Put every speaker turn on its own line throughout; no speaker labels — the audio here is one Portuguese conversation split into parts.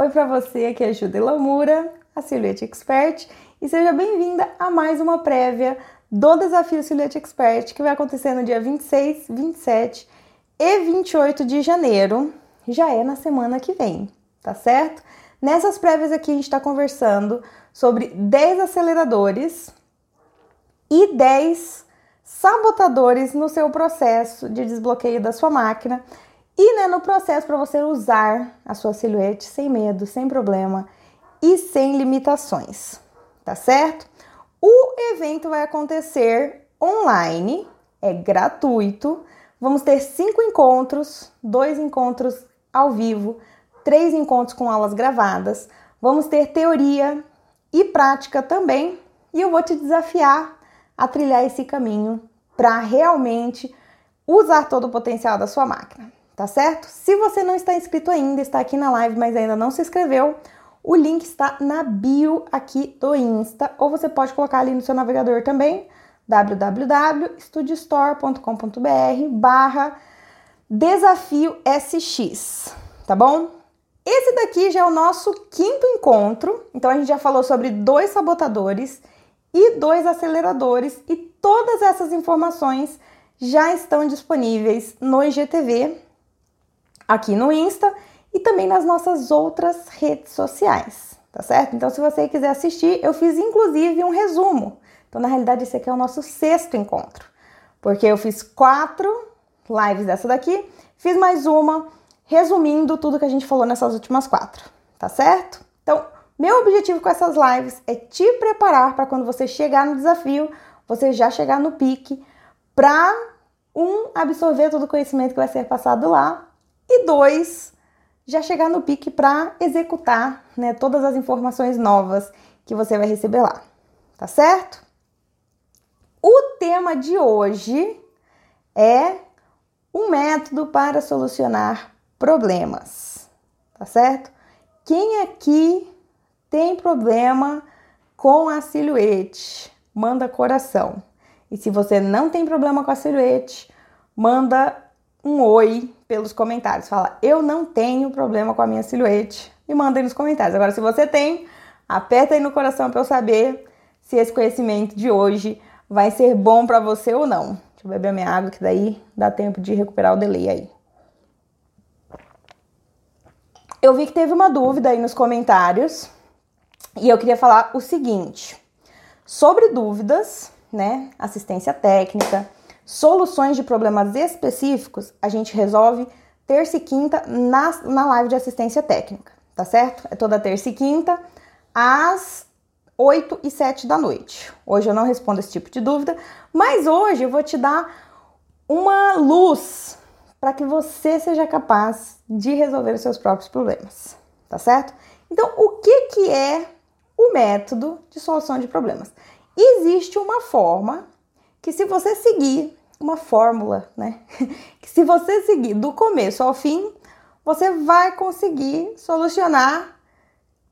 Oi para você, aqui é a Lamura, a Silhouette Expert, e seja bem-vinda a mais uma prévia do Desafio Silhouette Expert, que vai acontecer no dia 26, 27 e 28 de janeiro, já é na semana que vem, tá certo? Nessas prévias aqui a gente está conversando sobre 10 aceleradores e 10 sabotadores no seu processo de desbloqueio da sua máquina e né, no processo para você usar a sua silhuete sem medo, sem problema e sem limitações, tá certo? O evento vai acontecer online, é gratuito. Vamos ter cinco encontros, dois encontros ao vivo, três encontros com aulas gravadas. Vamos ter teoria e prática também, e eu vou te desafiar a trilhar esse caminho para realmente usar todo o potencial da sua máquina tá certo? Se você não está inscrito ainda, está aqui na live, mas ainda não se inscreveu, o link está na bio aqui do Insta, ou você pode colocar ali no seu navegador também, www.studiostore.com.br barra desafio SX, tá bom? Esse daqui já é o nosso quinto encontro, então a gente já falou sobre dois sabotadores e dois aceleradores, e todas essas informações já estão disponíveis no IGTV, aqui no Insta e também nas nossas outras redes sociais, tá certo? Então, se você quiser assistir, eu fiz inclusive um resumo. Então, na realidade, esse aqui é o nosso sexto encontro, porque eu fiz quatro lives dessa daqui, fiz mais uma resumindo tudo que a gente falou nessas últimas quatro, tá certo? Então, meu objetivo com essas lives é te preparar para quando você chegar no desafio, você já chegar no pique, para um absorver todo o conhecimento que vai ser passado lá e dois, já chegar no pique para executar né, todas as informações novas que você vai receber lá, tá certo? O tema de hoje é um método para solucionar problemas, tá certo? Quem aqui tem problema com a silhuete? Manda coração. E se você não tem problema com a silhuete, manda um oi pelos comentários. Fala, eu não tenho problema com a minha silhuete. E manda aí nos comentários. Agora, se você tem, aperta aí no coração para eu saber se esse conhecimento de hoje vai ser bom para você ou não. Deixa eu beber minha água, que daí dá tempo de recuperar o delay aí. Eu vi que teve uma dúvida aí nos comentários e eu queria falar o seguinte: sobre dúvidas, né? Assistência técnica Soluções de problemas específicos a gente resolve terça e quinta na, na live de assistência técnica, tá certo? É toda terça e quinta às 8 e 7 da noite. Hoje eu não respondo esse tipo de dúvida, mas hoje eu vou te dar uma luz para que você seja capaz de resolver os seus próprios problemas, tá certo? Então, o que, que é o método de solução de problemas? Existe uma forma que, se você seguir uma fórmula, né? Que se você seguir do começo ao fim, você vai conseguir solucionar.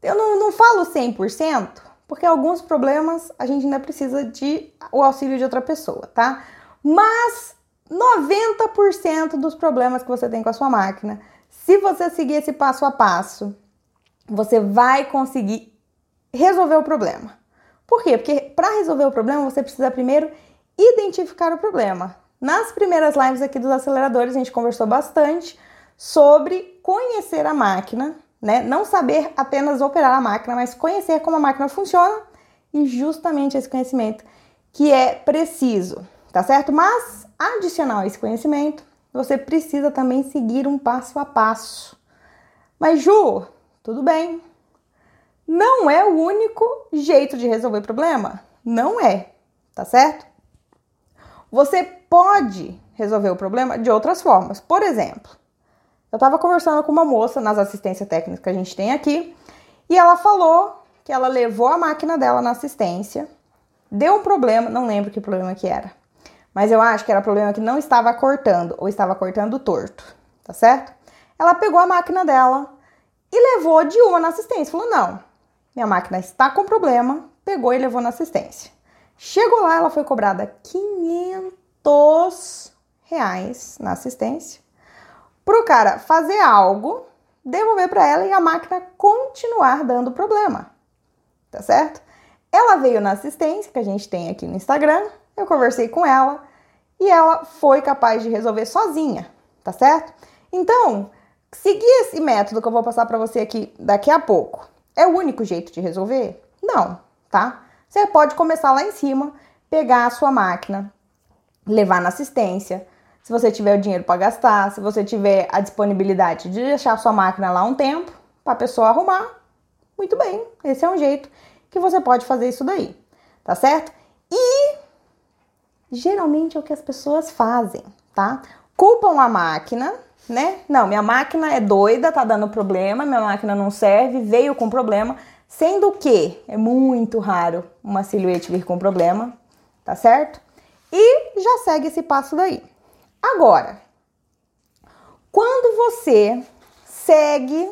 Eu não, não falo 100%, porque alguns problemas a gente ainda precisa de o auxílio de outra pessoa, tá? Mas 90% dos problemas que você tem com a sua máquina, se você seguir esse passo a passo, você vai conseguir resolver o problema. Por quê? Porque para resolver o problema, você precisa primeiro identificar o problema. Nas primeiras lives aqui dos aceleradores, a gente conversou bastante sobre conhecer a máquina, né? Não saber apenas operar a máquina, mas conhecer como a máquina funciona e justamente esse conhecimento que é preciso, tá certo? Mas adicional a esse conhecimento, você precisa também seguir um passo a passo. Mas Ju, tudo bem. Não é o único jeito de resolver problema? Não é, tá certo? Você pode resolver o problema de outras formas. Por exemplo, eu estava conversando com uma moça nas assistências técnicas que a gente tem aqui e ela falou que ela levou a máquina dela na assistência, deu um problema, não lembro que problema que era, mas eu acho que era problema que não estava cortando ou estava cortando torto, tá certo? Ela pegou a máquina dela e levou de uma na assistência. Falou: não, minha máquina está com problema, pegou e levou na assistência. Chegou lá, ela foi cobrada 500 reais na assistência pro cara fazer algo devolver para ela e a máquina continuar dando problema. Tá certo? Ela veio na assistência que a gente tem aqui no Instagram, eu conversei com ela e ela foi capaz de resolver sozinha, tá certo? Então, seguir esse método que eu vou passar para você aqui daqui a pouco é o único jeito de resolver? Não, tá? Você pode começar lá em cima, pegar a sua máquina, levar na assistência. Se você tiver o dinheiro para gastar, se você tiver a disponibilidade de deixar a sua máquina lá um tempo para a pessoa arrumar, muito bem. Esse é um jeito que você pode fazer isso daí, tá certo? E geralmente é o que as pessoas fazem, tá? Culpam a máquina, né? Não, minha máquina é doida, tá dando problema, minha máquina não serve, veio com problema, sendo que é muito raro uma silhuete vir com problema, tá certo? E já segue esse passo daí. Agora, quando você segue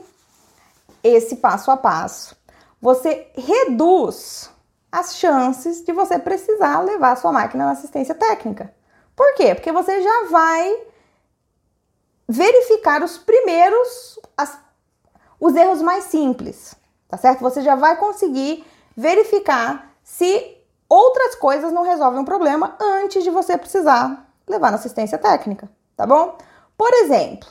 esse passo a passo, você reduz as chances de você precisar levar a sua máquina na assistência técnica. Por quê? Porque você já vai verificar os primeiros, as, os erros mais simples, tá certo? Você já vai conseguir verificar se outras coisas não resolvem o problema antes de você precisar levar na assistência técnica, tá bom? Por exemplo,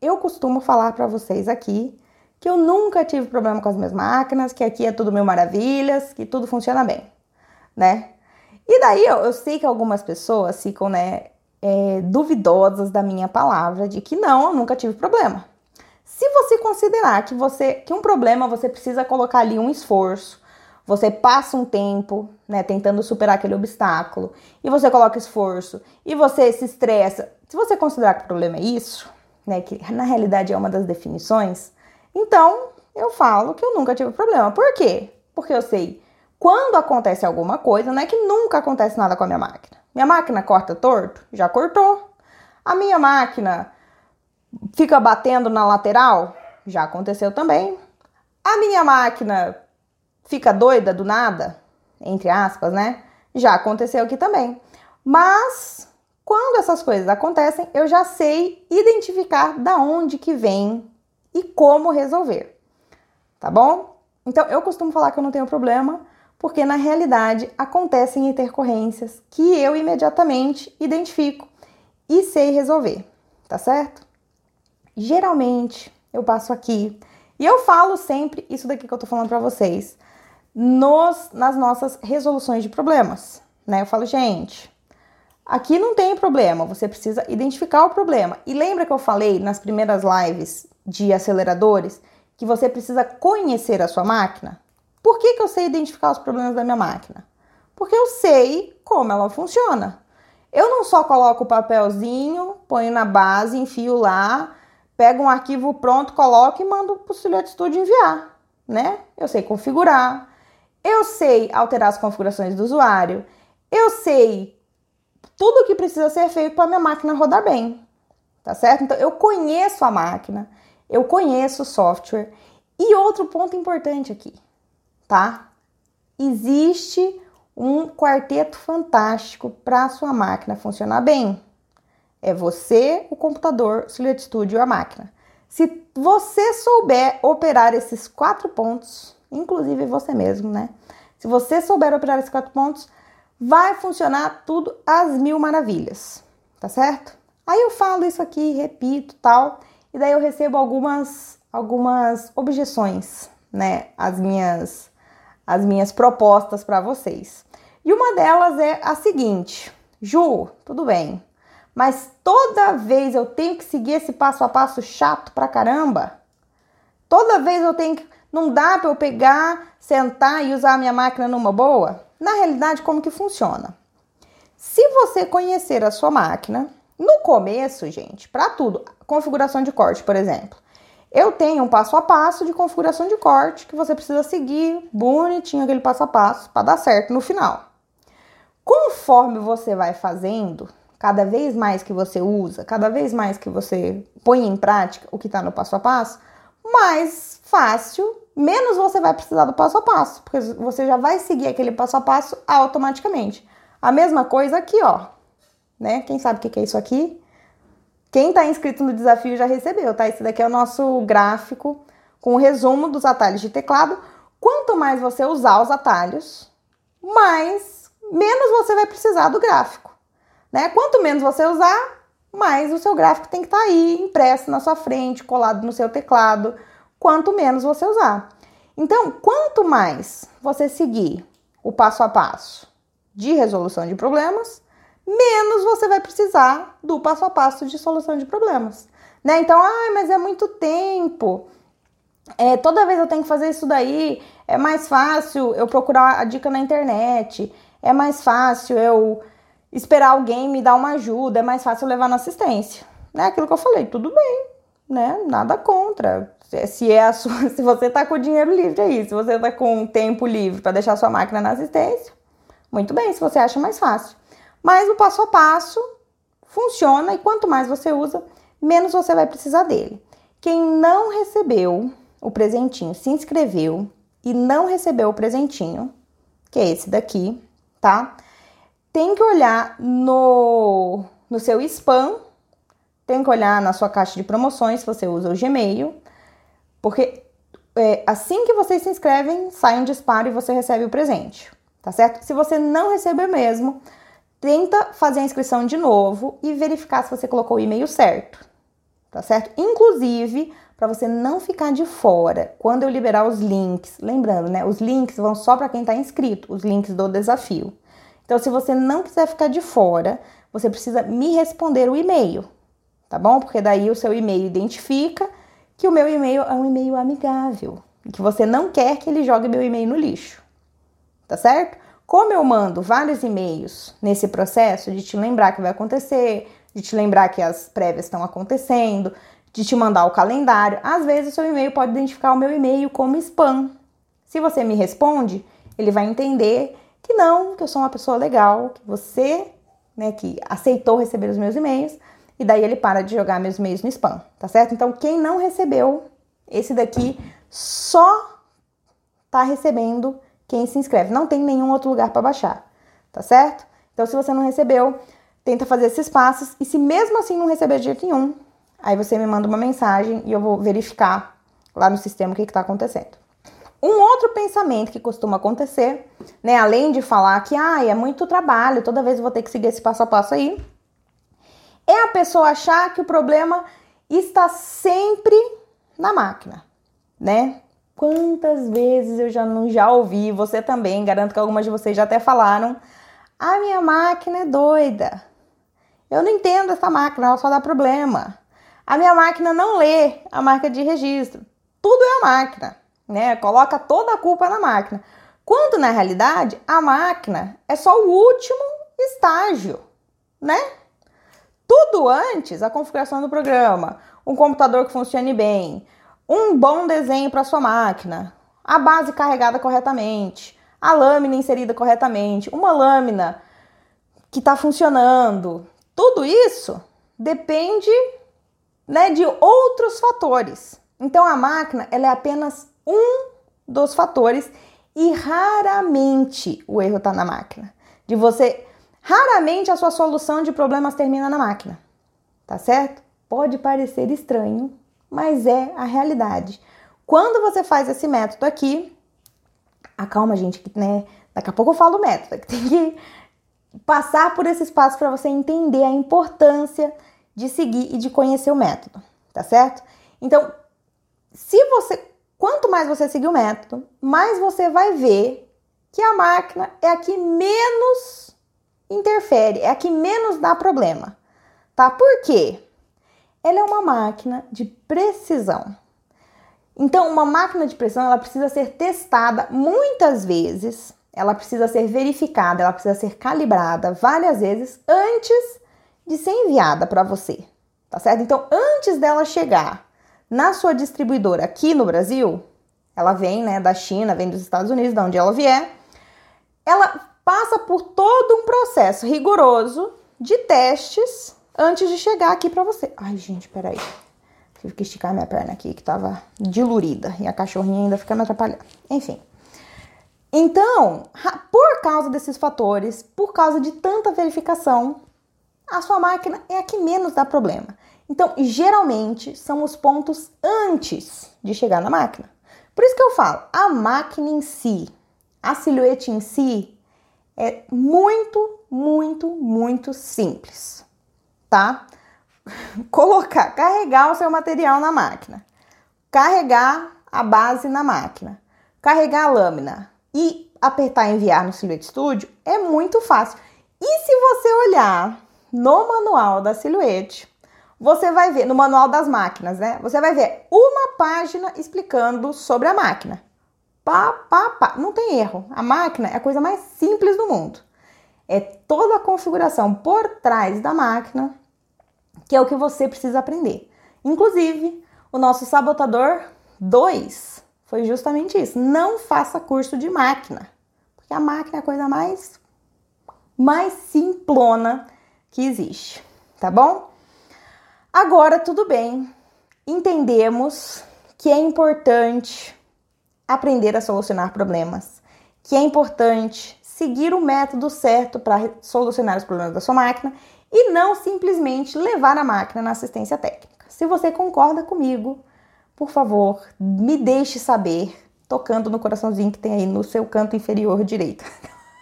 eu costumo falar para vocês aqui que eu nunca tive problema com as minhas máquinas, que aqui é tudo mil maravilhas, que tudo funciona bem, né? E daí eu, eu sei que algumas pessoas ficam, né, é, duvidosas da minha palavra de que não, eu nunca tive problema. Se você considerar que você que um problema você precisa colocar ali um esforço, você passa um tempo, né, tentando superar aquele obstáculo, e você coloca esforço, e você se estressa. Se você considerar que o problema é isso, né, que na realidade é uma das definições, então, eu falo que eu nunca tive problema. Por quê? Porque eu sei quando acontece alguma coisa, não é que nunca acontece nada com a minha máquina. Minha máquina corta torto? Já cortou. A minha máquina fica batendo na lateral? Já aconteceu também. A minha máquina fica doida do nada? Entre aspas, né? Já aconteceu aqui também. Mas quando essas coisas acontecem, eu já sei identificar da onde que vem e como resolver. Tá bom? Então, eu costumo falar que eu não tenho problema, porque na realidade acontecem intercorrências que eu imediatamente identifico e sei resolver, tá certo? Geralmente eu passo aqui e eu falo sempre isso daqui que eu tô falando para vocês nos, nas nossas resoluções de problemas, né? Eu falo, gente, aqui não tem problema, você precisa identificar o problema. E lembra que eu falei nas primeiras lives de aceleradores que você precisa conhecer a sua máquina. Por que, que eu sei identificar os problemas da minha máquina? Porque eu sei como ela funciona. Eu não só coloco o papelzinho, ponho na base, enfio lá, pego um arquivo pronto, coloco e mando para o Silhouette Studio enviar, né? Eu sei configurar, eu sei alterar as configurações do usuário, eu sei tudo o que precisa ser feito para minha máquina rodar bem, tá certo? Então eu conheço a máquina, eu conheço o software. E outro ponto importante aqui, tá? Existe um quarteto fantástico para sua máquina funcionar bem. É você, o computador, o Silhouette Studio e a máquina. Se você souber operar esses quatro pontos, inclusive você mesmo, né? Se você souber operar esses quatro pontos, vai funcionar tudo às mil maravilhas, tá certo? Aí eu falo isso aqui, repito, tal, e daí eu recebo algumas, algumas objeções, né, as minhas, as minhas propostas para vocês. E uma delas é a seguinte: Ju, tudo bem, mas toda vez eu tenho que seguir esse passo a passo chato pra caramba? Toda vez eu tenho que. Não dá para eu pegar, sentar e usar a minha máquina numa boa? Na realidade, como que funciona? Se você conhecer a sua máquina, no começo, gente, para tudo, configuração de corte, por exemplo. Eu tenho um passo a passo de configuração de corte que você precisa seguir bonitinho aquele passo a passo para dar certo no final. Conforme você vai fazendo, cada vez mais que você usa, cada vez mais que você põe em prática o que está no passo a passo, mais fácil, menos você vai precisar do passo a passo, porque você já vai seguir aquele passo a passo automaticamente. A mesma coisa aqui, ó, né? Quem sabe o que é isso aqui? Quem está inscrito no desafio já recebeu, tá? Esse daqui é o nosso gráfico com o resumo dos atalhos de teclado. Quanto mais você usar os atalhos, mais menos você vai precisar do gráfico, né? Quanto menos você usar, mais o seu gráfico tem que estar tá aí impresso na sua frente, colado no seu teclado, quanto menos você usar. Então, quanto mais você seguir o passo a passo de resolução de problemas, menos você vai precisar do passo a passo de solução de problemas. Né? Então, ah, mas é muito tempo. É, toda vez eu tenho que fazer isso daí, é mais fácil eu procurar a dica na internet, é mais fácil eu esperar alguém me dar uma ajuda, é mais fácil levar na assistência. Né? Aquilo que eu falei, tudo bem, né? Nada contra. Se, é sua, se você tá com o dinheiro livre aí, se você tá com tempo livre para deixar sua máquina na assistência, muito bem, se você acha mais fácil. Mas o passo a passo funciona e quanto mais você usa, menos você vai precisar dele. Quem não recebeu o presentinho, se inscreveu e não recebeu o presentinho, que é esse daqui, tá? Tem que olhar no, no seu spam, tem que olhar na sua caixa de promoções se você usa o Gmail, porque é, assim que vocês se inscrevem, sai um disparo e você recebe o presente, tá certo? Se você não receber mesmo, tenta fazer a inscrição de novo e verificar se você colocou o e-mail certo, tá certo? Inclusive, para você não ficar de fora, quando eu liberar os links, lembrando, né? Os links vão só para quem está inscrito, os links do desafio. Então, se você não quiser ficar de fora, você precisa me responder o e-mail, tá bom? Porque daí o seu e-mail identifica que o meu e-mail é um e-mail amigável e que você não quer que ele jogue meu e-mail no lixo, tá certo? Como eu mando vários e-mails nesse processo de te lembrar que vai acontecer, de te lembrar que as prévias estão acontecendo, de te mandar o calendário, às vezes o seu e-mail pode identificar o meu e-mail como spam. Se você me responde, ele vai entender que não, que eu sou uma pessoa legal, que você, né, que aceitou receber os meus e-mails, e daí ele para de jogar meus e-mails no spam, tá certo? Então, quem não recebeu, esse daqui só tá recebendo quem se inscreve. Não tem nenhum outro lugar para baixar, tá certo? Então, se você não recebeu, tenta fazer esses passos e se mesmo assim não receber de jeito nenhum, aí você me manda uma mensagem e eu vou verificar lá no sistema o que está acontecendo. Um outro pensamento que costuma acontecer, né, além de falar que ah, é muito trabalho, toda vez vou ter que seguir esse passo a passo aí, é a pessoa achar que o problema está sempre na máquina, né? Quantas vezes eu já não já ouvi, você também, garanto que algumas de vocês já até falaram, a minha máquina é doida. Eu não entendo essa máquina, ela só dá problema. A minha máquina não lê a marca de registro. Tudo é a máquina, né? Coloca toda a culpa na máquina. Quando na realidade a máquina é só o último estágio, né? Tudo antes, a configuração do programa, um computador que funcione bem, um bom desenho para sua máquina, a base carregada corretamente, a lâmina inserida corretamente, uma lâmina que está funcionando. Tudo isso depende né, de outros fatores. Então a máquina ela é apenas um dos fatores e raramente o erro está na máquina. De você, raramente a sua solução de problemas termina na máquina, tá certo? Pode parecer estranho, mas é a realidade. Quando você faz esse método aqui, acalma, gente, né? Daqui a pouco eu falo o método, que tem que passar por esses passos para você entender a importância de seguir e de conhecer o método, tá certo? Então, se você, quanto mais você seguir o método, mais você vai ver que a máquina é a que menos interfere, é a que menos dá problema, tá? Por quê? ela é uma máquina de precisão. Então, uma máquina de precisão ela precisa ser testada muitas vezes, ela precisa ser verificada, ela precisa ser calibrada várias vezes antes de ser enviada para você, tá certo? Então, antes dela chegar na sua distribuidora aqui no Brasil, ela vem, né, da China, vem dos Estados Unidos, de onde ela vier, ela passa por todo um processo rigoroso de testes antes de chegar aqui pra você. Ai, gente, peraí. Tive que esticar minha perna aqui, que tava dilurida. E a cachorrinha ainda fica me atrapalhando. Enfim. Então, por causa desses fatores, por causa de tanta verificação, a sua máquina é a que menos dá problema. Então, geralmente são os pontos antes de chegar na máquina. Por isso que eu falo, a máquina em si, a silhuete em si, é muito, muito, muito simples, tá? Colocar, carregar o seu material na máquina, carregar a base na máquina, carregar a lâmina e apertar enviar no Silhouette Studio é muito fácil. E se você olhar no manual da Silhouette, você vai ver, no manual das máquinas, né? Você vai ver uma página explicando sobre a máquina. Pá, pá, pá. Não tem erro. A máquina é a coisa mais simples do mundo. É toda a configuração por trás da máquina que é o que você precisa aprender. Inclusive, o nosso sabotador 2 foi justamente isso. Não faça curso de máquina, porque a máquina é a coisa mais mais simplona que existe, tá bom? Agora tudo bem. Entendemos que é importante aprender a solucionar problemas, que é importante seguir o método certo para solucionar os problemas da sua máquina e não simplesmente levar a máquina na assistência técnica. Se você concorda comigo, por favor, me deixe saber, tocando no coraçãozinho que tem aí no seu canto inferior direito.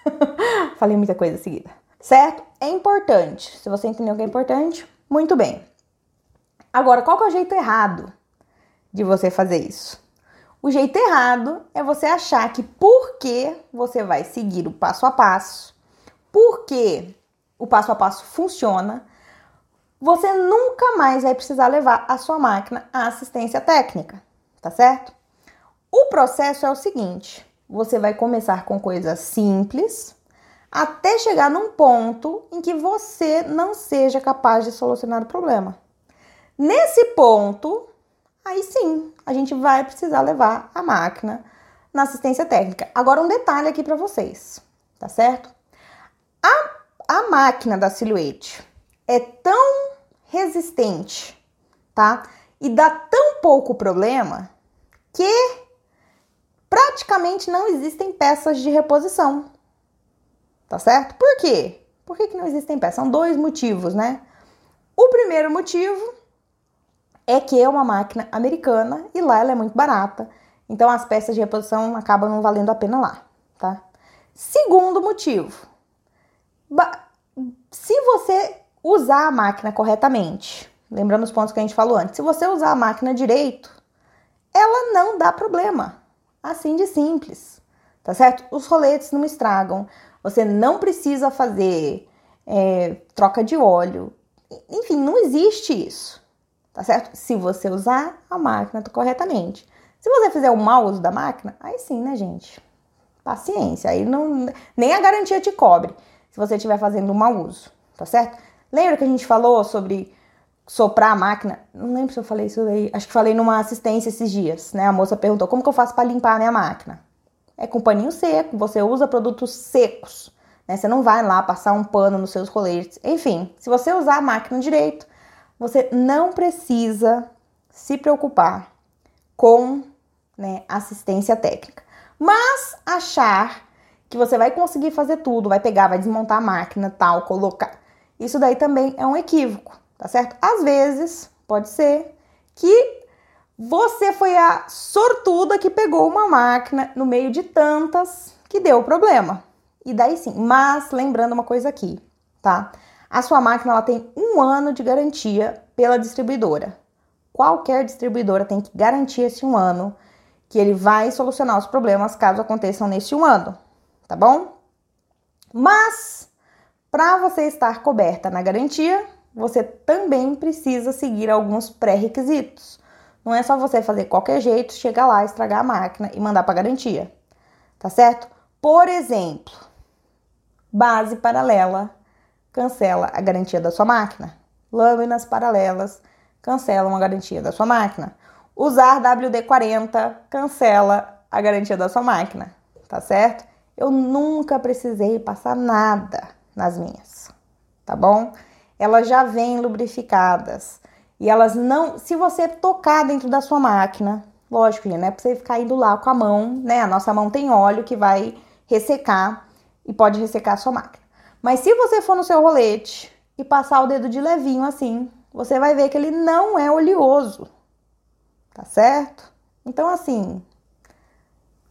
Falei muita coisa seguida. Certo? É importante. Se você entendeu que é importante, muito bem. Agora, qual que é o jeito errado de você fazer isso? O jeito errado é você achar que porque você vai seguir o passo a passo, porque o passo a passo funciona, você nunca mais vai precisar levar a sua máquina à assistência técnica, tá certo? O processo é o seguinte: você vai começar com coisas simples até chegar num ponto em que você não seja capaz de solucionar o problema. Nesse ponto, aí sim, a gente vai precisar levar a máquina na assistência técnica. Agora, um detalhe aqui para vocês, tá certo? A, a máquina da Silhouette é tão resistente, tá? E dá tão pouco problema que praticamente não existem peças de reposição, tá certo? Por quê? Por que, que não existem peças? São dois motivos, né? O primeiro motivo é que é uma máquina americana e lá ela é muito barata. Então as peças de reposição acabam não valendo a pena lá, tá? Segundo motivo, se você usar a máquina corretamente, lembrando os pontos que a gente falou antes, se você usar a máquina direito, ela não dá problema. Assim de simples, tá certo? Os roletes não estragam, você não precisa fazer é, troca de óleo, enfim, não existe isso tá certo? Se você usar a máquina corretamente. Se você fizer o mau uso da máquina, aí sim, né, gente? Paciência, aí não, nem a garantia te cobre se você estiver fazendo um mau uso, tá certo? Lembra que a gente falou sobre soprar a máquina? Não lembro se eu falei isso aí, acho que falei numa assistência esses dias, né? A moça perguntou como que eu faço para limpar a minha máquina. É com paninho seco, você usa produtos secos, né? Você não vai lá passar um pano nos seus coletes. Enfim, se você usar a máquina direito, você não precisa se preocupar com né, assistência técnica. Mas achar que você vai conseguir fazer tudo, vai pegar, vai desmontar a máquina, tal, colocar. Isso daí também é um equívoco, tá certo? Às vezes, pode ser que você foi a sortuda que pegou uma máquina no meio de tantas que deu problema. E daí sim, mas lembrando uma coisa aqui, tá? A sua máquina ela tem um ano de garantia pela distribuidora. Qualquer distribuidora tem que garantir esse um ano que ele vai solucionar os problemas caso aconteçam nesse um ano, tá bom? Mas para você estar coberta na garantia, você também precisa seguir alguns pré-requisitos. Não é só você fazer qualquer jeito, chegar lá, estragar a máquina e mandar para garantia, tá certo? Por exemplo, base paralela cancela a garantia da sua máquina. Lâminas paralelas cancelam a garantia da sua máquina. Usar WD-40 cancela a garantia da sua máquina, tá certo? Eu nunca precisei passar nada nas minhas, tá bom? Elas já vêm lubrificadas e elas não. Se você tocar dentro da sua máquina, lógico, não é pra você ficar indo lá com a mão, né? A nossa mão tem óleo que vai ressecar e pode ressecar a sua máquina. Mas se você for no seu rolete e passar o dedo de levinho assim, você vai ver que ele não é oleoso, tá certo? Então, assim,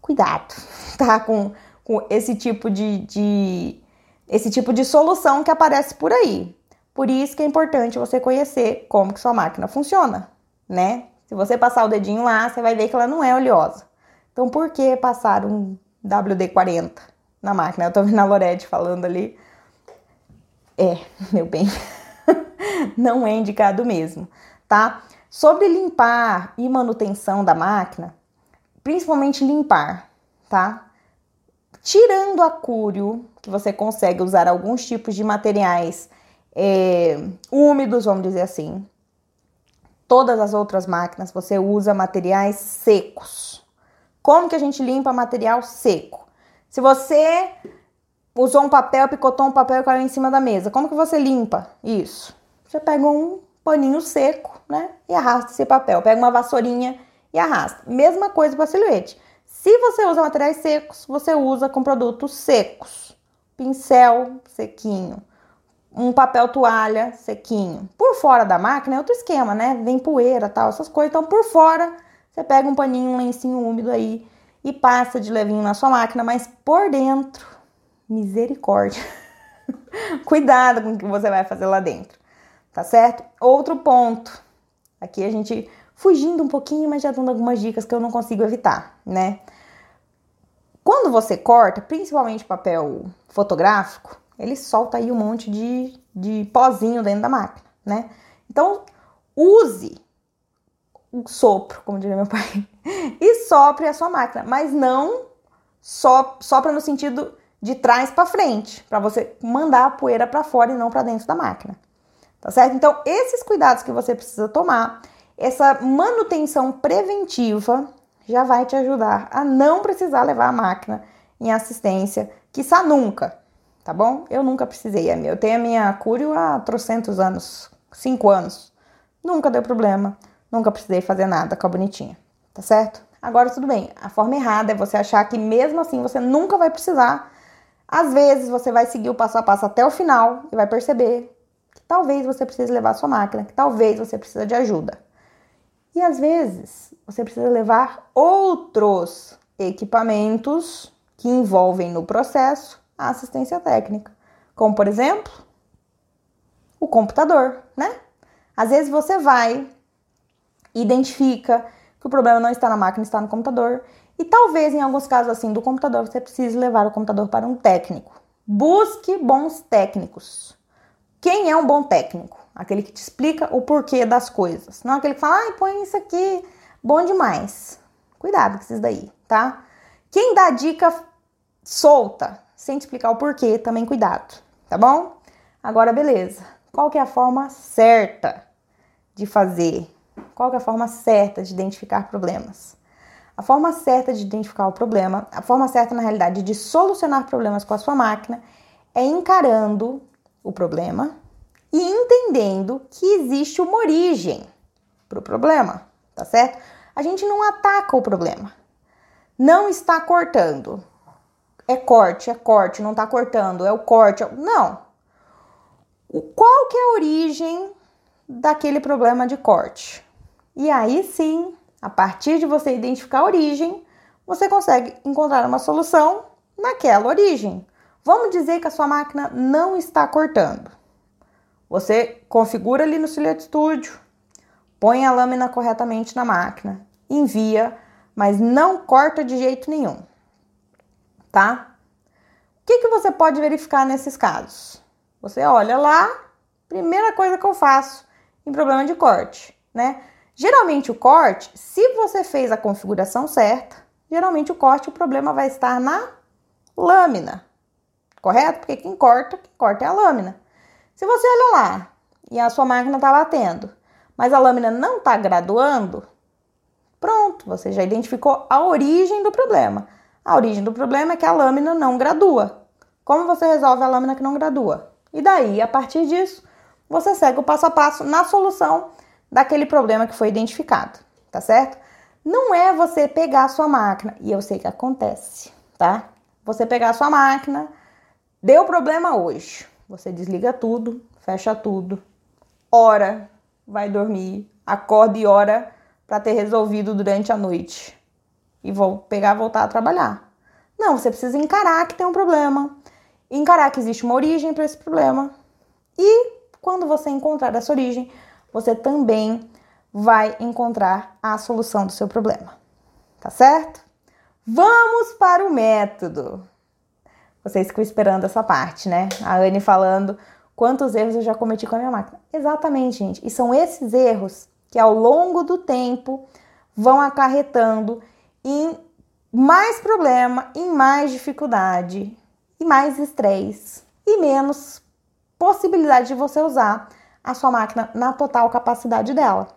cuidado, tá? Com, com esse tipo de, de esse tipo de solução que aparece por aí. Por isso que é importante você conhecer como que sua máquina funciona, né? Se você passar o dedinho lá, você vai ver que ela não é oleosa. Então, por que passar um WD-40 na máquina? Eu tô vendo a Lorete falando ali. É, meu bem, não é indicado mesmo, tá? Sobre limpar e manutenção da máquina, principalmente limpar, tá? Tirando a cúrio, que você consegue usar alguns tipos de materiais é, úmidos, vamos dizer assim. Todas as outras máquinas você usa materiais secos. Como que a gente limpa material seco? Se você usou um papel, picotou um papel e caiu em cima da mesa, como que você limpa isso? Você pega um paninho seco, né? E arrasta esse papel. Pega uma vassourinha e arrasta. Mesma coisa para silhuete. Se você usa materiais secos, você usa com produtos secos. Pincel sequinho, um papel toalha sequinho. Por fora da máquina é outro esquema, né? Vem poeira, tal, essas coisas. Então, por fora, você pega um paninho, um lencinho úmido aí e passa de levinho na sua máquina, mas por dentro, misericórdia. Cuidado com o que você vai fazer lá dentro, tá certo? Outro ponto. Aqui a gente fugindo um pouquinho, mas já dando algumas dicas que eu não consigo evitar, né? Quando você corta, principalmente papel fotográfico, ele solta aí um monte de, de pozinho dentro da máquina, né? Então, use o sopro, como diria meu pai, e sopre a sua máquina, mas não so, sopra no sentido de trás para frente, para você mandar a poeira para fora e não para dentro da máquina. Tá certo? Então, esses cuidados que você precisa tomar, essa manutenção preventiva já vai te ajudar a não precisar levar a máquina em assistência, que nunca, tá bom? Eu nunca precisei. Eu tenho a minha Curio há trocentos anos, cinco anos. Nunca deu problema, nunca precisei fazer nada com a bonitinha, tá certo? Agora tudo bem, a forma errada é você achar que mesmo assim você nunca vai precisar. Às vezes você vai seguir o passo a passo até o final e vai perceber que talvez você precise levar sua máquina, que talvez você precise de ajuda. E às vezes você precisa levar outros equipamentos que envolvem no processo a assistência técnica, como por exemplo, o computador, né? Às vezes você vai, identifica que o problema não está na máquina, está no computador, e talvez em alguns casos assim do computador você precise levar o computador para um técnico. Busque bons técnicos. Quem é um bom técnico? Aquele que te explica o porquê das coisas. Não aquele que fala, ai, põe isso aqui, bom demais. Cuidado com esses daí, tá? Quem dá dica solta, sem te explicar o porquê, também cuidado, tá bom? Agora, beleza. Qual que é a forma certa de fazer? Qual que é a forma certa de identificar problemas? A forma certa de identificar o problema, a forma certa, na realidade, de solucionar problemas com a sua máquina é encarando o problema e entendendo que existe uma origem para o problema, tá certo? A gente não ataca o problema. Não está cortando. É corte, é corte, não está cortando, é o corte. É não. Qual que é a origem daquele problema de corte? E aí sim, a partir de você identificar a origem, você consegue encontrar uma solução naquela origem. Vamos dizer que a sua máquina não está cortando. Você configura ali no Silhouette Studio, põe a lâmina corretamente na máquina, envia, mas não corta de jeito nenhum, tá? O que, que você pode verificar nesses casos? Você olha lá, primeira coisa que eu faço em problema de corte, né? Geralmente o corte, se você fez a configuração certa, geralmente o corte, o problema vai estar na lâmina, correto? Porque quem corta, quem corta é a lâmina. Se você olha lá e a sua máquina está batendo, mas a lâmina não está graduando, pronto, você já identificou a origem do problema. A origem do problema é que a lâmina não gradua. Como você resolve a lâmina que não gradua? E daí, a partir disso, você segue o passo a passo na solução daquele problema que foi identificado, tá certo? Não é você pegar a sua máquina, e eu sei que acontece, tá? Você pegar a sua máquina, deu problema hoje. Você desliga tudo, fecha tudo, ora vai dormir, acorda e ora para ter resolvido durante a noite e vou pegar voltar a trabalhar. Não, você precisa encarar que tem um problema, encarar que existe uma origem para esse problema. E quando você encontrar essa origem, você também vai encontrar a solução do seu problema. Tá certo? Vamos para o método. Vocês ficam esperando essa parte, né? A Anne falando quantos erros eu já cometi com a minha máquina. Exatamente, gente. E são esses erros que ao longo do tempo vão acarretando em mais problema, em mais dificuldade, e mais estresse e menos possibilidade de você usar a sua máquina na total capacidade dela,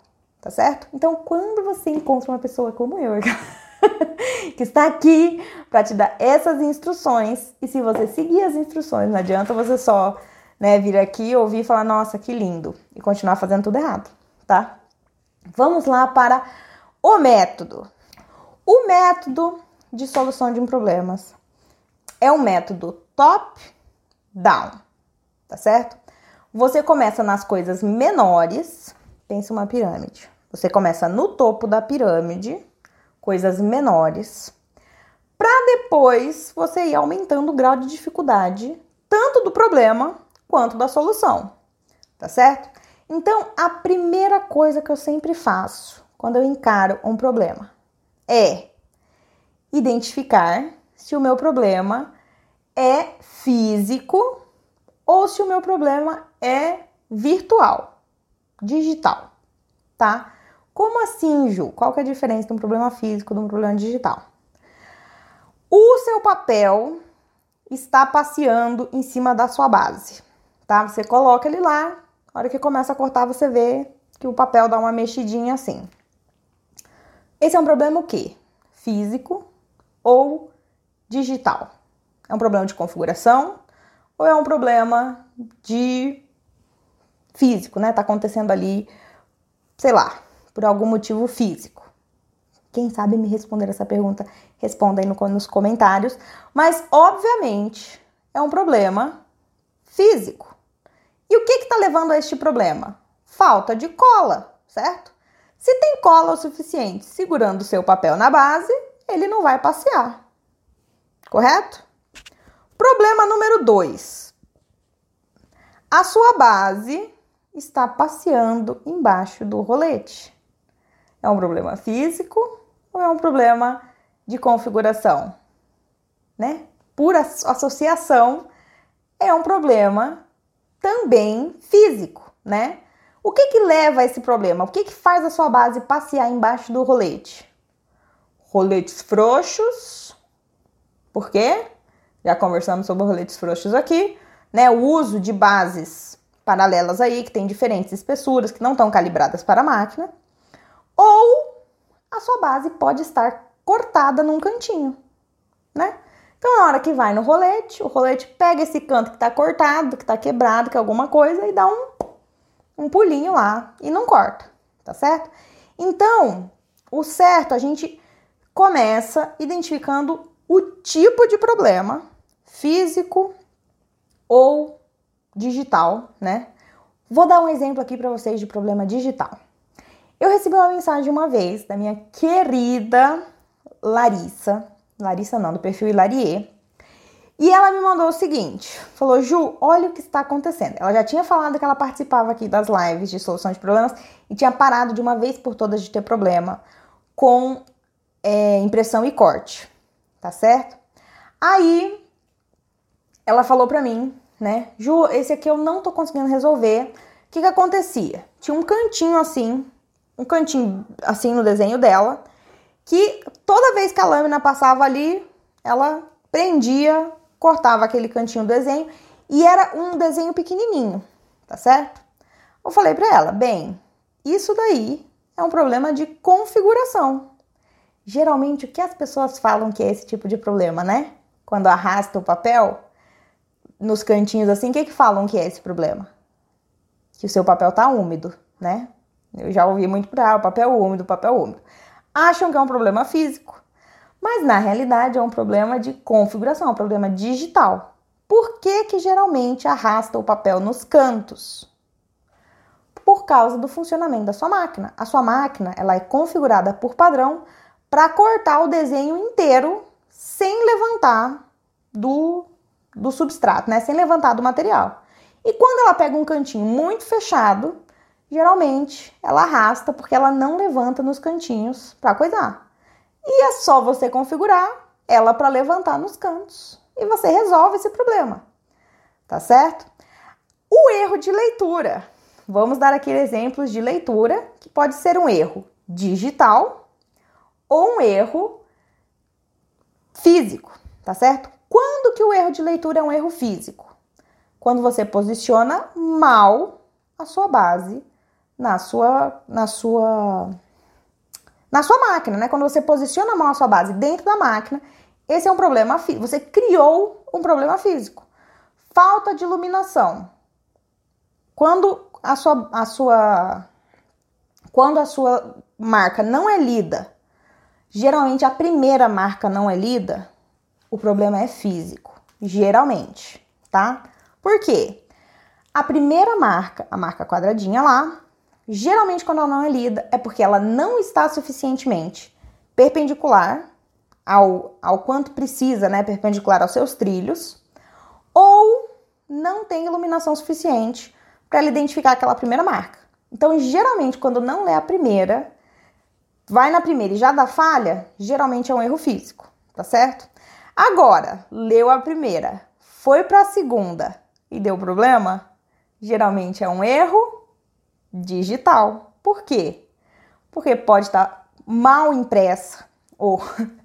tá certo? Então, quando você encontra uma pessoa como eu, que está aqui para te dar essas instruções, e se você seguir as instruções, não adianta você só né, vir aqui, ouvir e falar, nossa, que lindo, e continuar fazendo tudo errado, tá? Vamos lá para o método. O método de solução de problemas é um método top-down, tá certo? Você começa nas coisas menores, pensa uma pirâmide. Você começa no topo da pirâmide, coisas menores, para depois você ir aumentando o grau de dificuldade, tanto do problema quanto da solução, tá certo? Então, a primeira coisa que eu sempre faço quando eu encaro um problema é identificar se o meu problema é físico ou se o meu problema é virtual, digital, tá? Como assim, Ju? Qual que é a diferença de um problema físico de um problema digital? O seu papel está passeando em cima da sua base, tá? Você coloca ele lá, na hora que começa a cortar, você vê que o papel dá uma mexidinha assim. Esse é um problema o quê? Físico ou digital? É um problema de configuração ou é um problema de físico, né? Tá acontecendo ali, sei lá, por algum motivo físico. Quem sabe me responder essa pergunta, responda aí no, nos comentários. Mas, obviamente, é um problema físico. E o que está levando a este problema? Falta de cola, certo? Se tem cola o suficiente segurando o seu papel na base, ele não vai passear. Correto? Problema número 2. A sua base está passeando embaixo do rolete. É um problema físico ou é um problema de configuração? Né? Por associação, é um problema também físico, né? O que que leva a esse problema? O que que faz a sua base passear embaixo do rolete? Roletes frouxos. Por quê? Já conversamos sobre roletes frouxos aqui, né? O uso de bases paralelas aí, que tem diferentes espessuras, que não estão calibradas para a máquina. Ou a sua base pode estar cortada num cantinho, né? Então, na hora que vai no rolete, o rolete pega esse canto que está cortado, que está quebrado, que é alguma coisa, e dá um, um pulinho lá e não corta, tá certo? Então, o certo, a gente começa identificando o tipo de problema físico ou digital, né? Vou dar um exemplo aqui para vocês de problema digital. Eu recebi uma mensagem uma vez da minha querida Larissa, Larissa não, do perfil Hilarie, e ela me mandou o seguinte: falou, Ju, olha o que está acontecendo. Ela já tinha falado que ela participava aqui das lives de solução de problemas e tinha parado de uma vez por todas de ter problema com é, impressão e corte, tá certo? Aí ela falou pra mim né? Ju, esse aqui eu não tô conseguindo resolver. O que que acontecia? Tinha um cantinho assim, um cantinho assim no desenho dela, que toda vez que a lâmina passava ali, ela prendia, cortava aquele cantinho do desenho e era um desenho pequenininho, tá certo? Eu falei para ela, bem, isso daí é um problema de configuração. Geralmente o que as pessoas falam que é esse tipo de problema, né? Quando arrasta o papel, nos cantinhos assim, o que que falam que é esse problema? Que o seu papel tá úmido, né? Eu já ouvi muito para ah, papel úmido, papel úmido. Acham que é um problema físico, mas na realidade é um problema de configuração, é um problema digital. Por que que geralmente arrasta o papel nos cantos? por causa do funcionamento da sua máquina. A sua máquina ela é configurada por padrão para cortar o desenho inteiro sem levantar do, do substrato, né? Sem levantar do material. E quando ela pega um cantinho muito fechado, geralmente ela arrasta porque ela não levanta nos cantinhos para coisar. E é só você configurar ela para levantar nos cantos e você resolve esse problema. Tá certo? O erro de leitura. Vamos dar aqui exemplos de leitura que pode ser um erro digital ou um erro físico, tá certo? Quando que o erro de leitura é um erro físico? Quando você posiciona mal a sua base na sua na sua na sua máquina, né? Quando você posiciona mal a sua base dentro da máquina, esse é um problema físico. Você criou um problema físico. Falta de iluminação. Quando a sua, a sua quando a sua marca não é lida, geralmente a primeira marca não é lida, o problema é físico, geralmente, tá? Por quê? A primeira marca, a marca quadradinha lá, geralmente quando ela não é lida é porque ela não está suficientemente perpendicular ao, ao quanto precisa, né, perpendicular aos seus trilhos, ou não tem iluminação suficiente para ela identificar aquela primeira marca. Então, geralmente, quando não lê a primeira, vai na primeira e já dá falha, geralmente é um erro físico, tá certo? Agora, leu a primeira, foi para a segunda e deu problema, geralmente é um erro digital. Por quê? Porque pode estar mal impressa ou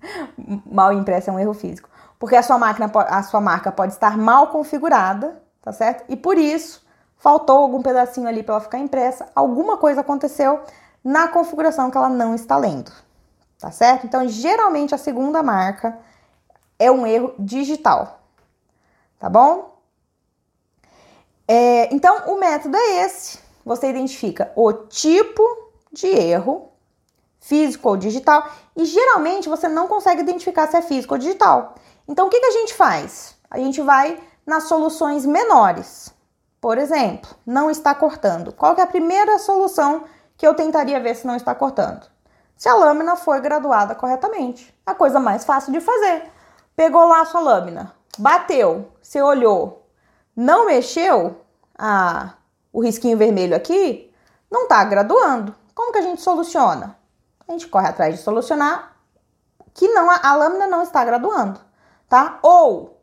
mal impressa é um erro físico, porque a sua máquina, a sua marca pode estar mal configurada, tá certo? E por isso faltou algum pedacinho ali para ela ficar impressa, alguma coisa aconteceu na configuração que ela não está lendo, tá certo? Então, geralmente a segunda marca é um erro digital, tá bom? É, então, o método é esse. Você identifica o tipo de erro, físico ou digital, e geralmente você não consegue identificar se é físico ou digital. Então, o que, que a gente faz? A gente vai nas soluções menores. Por exemplo, não está cortando. Qual é a primeira solução que eu tentaria ver se não está cortando? Se a lâmina foi graduada corretamente. A coisa mais fácil de fazer. Pegou lá a sua lâmina, bateu, você olhou, não mexeu, ah, o risquinho vermelho aqui não está graduando. Como que a gente soluciona? A gente corre atrás de solucionar que não a, a lâmina não está graduando, tá? Ou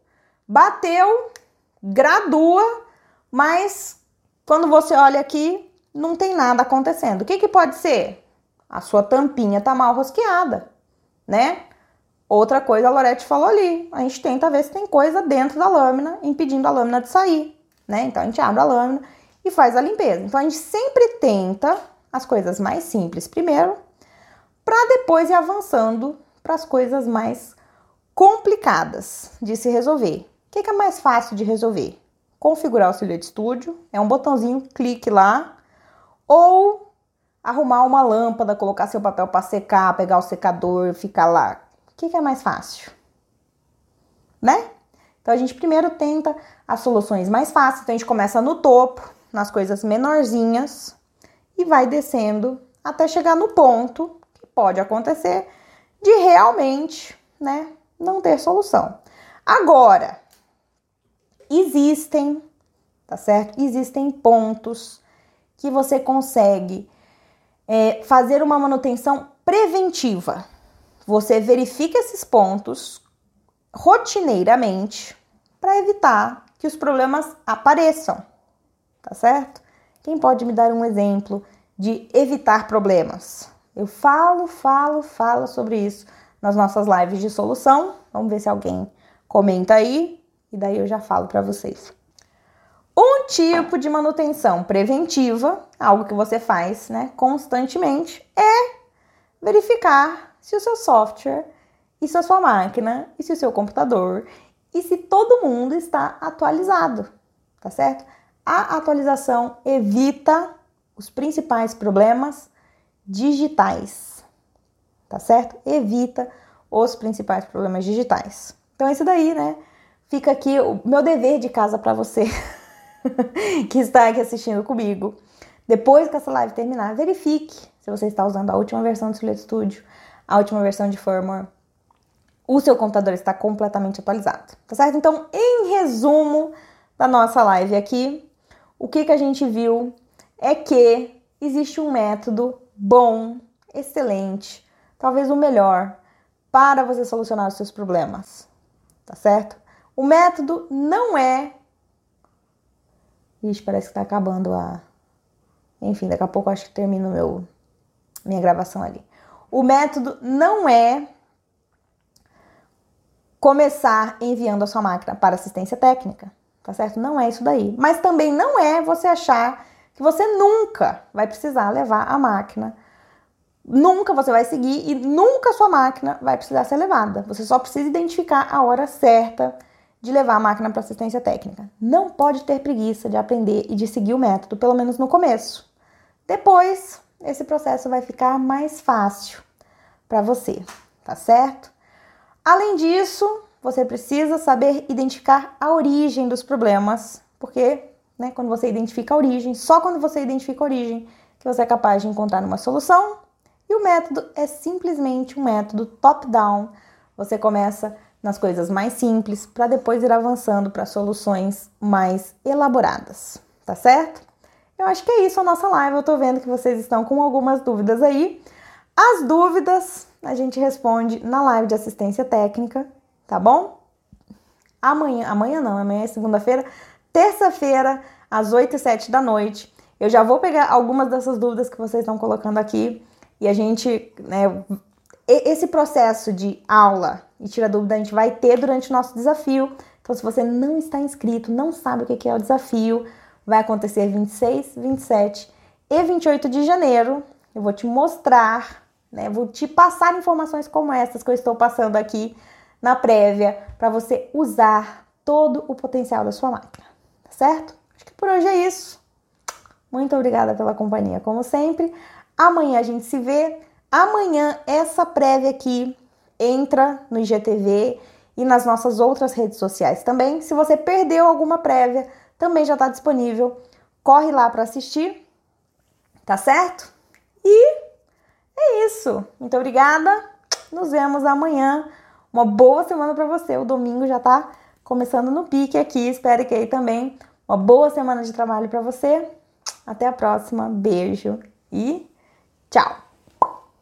bateu, gradua, mas quando você olha aqui, não tem nada acontecendo. O que, que pode ser? A sua tampinha tá mal rosqueada, né? Outra coisa a Lorete falou ali. A gente tenta ver se tem coisa dentro da lâmina impedindo a lâmina de sair, né? Então a gente abre a lâmina e faz a limpeza. Então a gente sempre tenta as coisas mais simples primeiro, para depois ir avançando para as coisas mais complicadas de se resolver. O que, que é mais fácil de resolver? Configurar o Silhouette Studio, é um botãozinho, clique lá, ou arrumar uma lâmpada, colocar seu papel para secar, pegar o secador, ficar lá. O que, que é mais fácil? Né? Então a gente primeiro tenta as soluções mais fáceis, então a gente começa no topo, nas coisas menorzinhas e vai descendo até chegar no ponto que pode acontecer de realmente, né, não ter solução. Agora, existem, tá certo? Existem pontos que você consegue é, fazer uma manutenção preventiva. Você verifica esses pontos rotineiramente para evitar que os problemas apareçam, tá certo? Quem pode me dar um exemplo de evitar problemas? Eu falo, falo, falo sobre isso nas nossas lives de solução. Vamos ver se alguém comenta aí e daí eu já falo para vocês. Um tipo de manutenção preventiva, algo que você faz, né, constantemente, é verificar se o seu software e se a sua máquina e se o seu computador e se todo mundo está atualizado, tá certo? A atualização evita os principais problemas digitais, tá certo? Evita os principais problemas digitais. Então, esse daí, né? Fica aqui o meu dever de casa para você que está aqui assistindo comigo. Depois que essa live terminar, verifique se você está usando a última versão do Silhouette Studio, a última versão de firmware. O seu computador está completamente atualizado, tá certo? Então, em resumo da nossa live aqui, o que, que a gente viu é que existe um método bom, excelente, talvez o melhor, para você solucionar os seus problemas, tá certo? O método não é. Ixi, parece que tá acabando a. Enfim, daqui a pouco eu acho que termino meu minha gravação ali. O método não é começar enviando a sua máquina para assistência técnica, tá certo? Não é isso daí. Mas também não é você achar que você nunca vai precisar levar a máquina, nunca você vai seguir e nunca sua máquina vai precisar ser levada. Você só precisa identificar a hora certa de levar a máquina para assistência técnica. Não pode ter preguiça de aprender e de seguir o método, pelo menos no começo. Depois, esse processo vai ficar mais fácil para você, tá certo? Além disso, você precisa saber identificar a origem dos problemas, porque né, quando você identifica a origem, só quando você identifica a origem que você é capaz de encontrar uma solução. E o método é simplesmente um método top-down. Você começa nas coisas mais simples para depois ir avançando para soluções mais elaboradas, tá certo? Eu acho que é isso a nossa live. Eu tô vendo que vocês estão com algumas dúvidas aí. As dúvidas a gente responde na live de assistência técnica, tá bom? Amanhã, amanhã não, amanhã é segunda-feira, terça-feira, às 8 e 7 da noite. Eu já vou pegar algumas dessas dúvidas que vocês estão colocando aqui e a gente, né, esse processo de aula e tira dúvida a gente vai ter durante o nosso desafio. Então, se você não está inscrito, não sabe o que é o desafio, vai acontecer 26, 27 e 28 de janeiro. Eu vou te mostrar, né? Vou te passar informações como essas que eu estou passando aqui na prévia para você usar todo o potencial da sua máquina, tá certo? Acho que por hoje é isso. Muito obrigada pela companhia, como sempre. Amanhã a gente se vê. Amanhã essa prévia aqui entra no IGTV e nas nossas outras redes sociais também. Se você perdeu alguma prévia, também já está disponível. Corre lá para assistir, tá certo? E é isso. Muito obrigada. Nos vemos amanhã. Uma boa semana para você. O domingo já está começando no pique aqui. Espero que aí também uma boa semana de trabalho para você. Até a próxima. Beijo e tchau.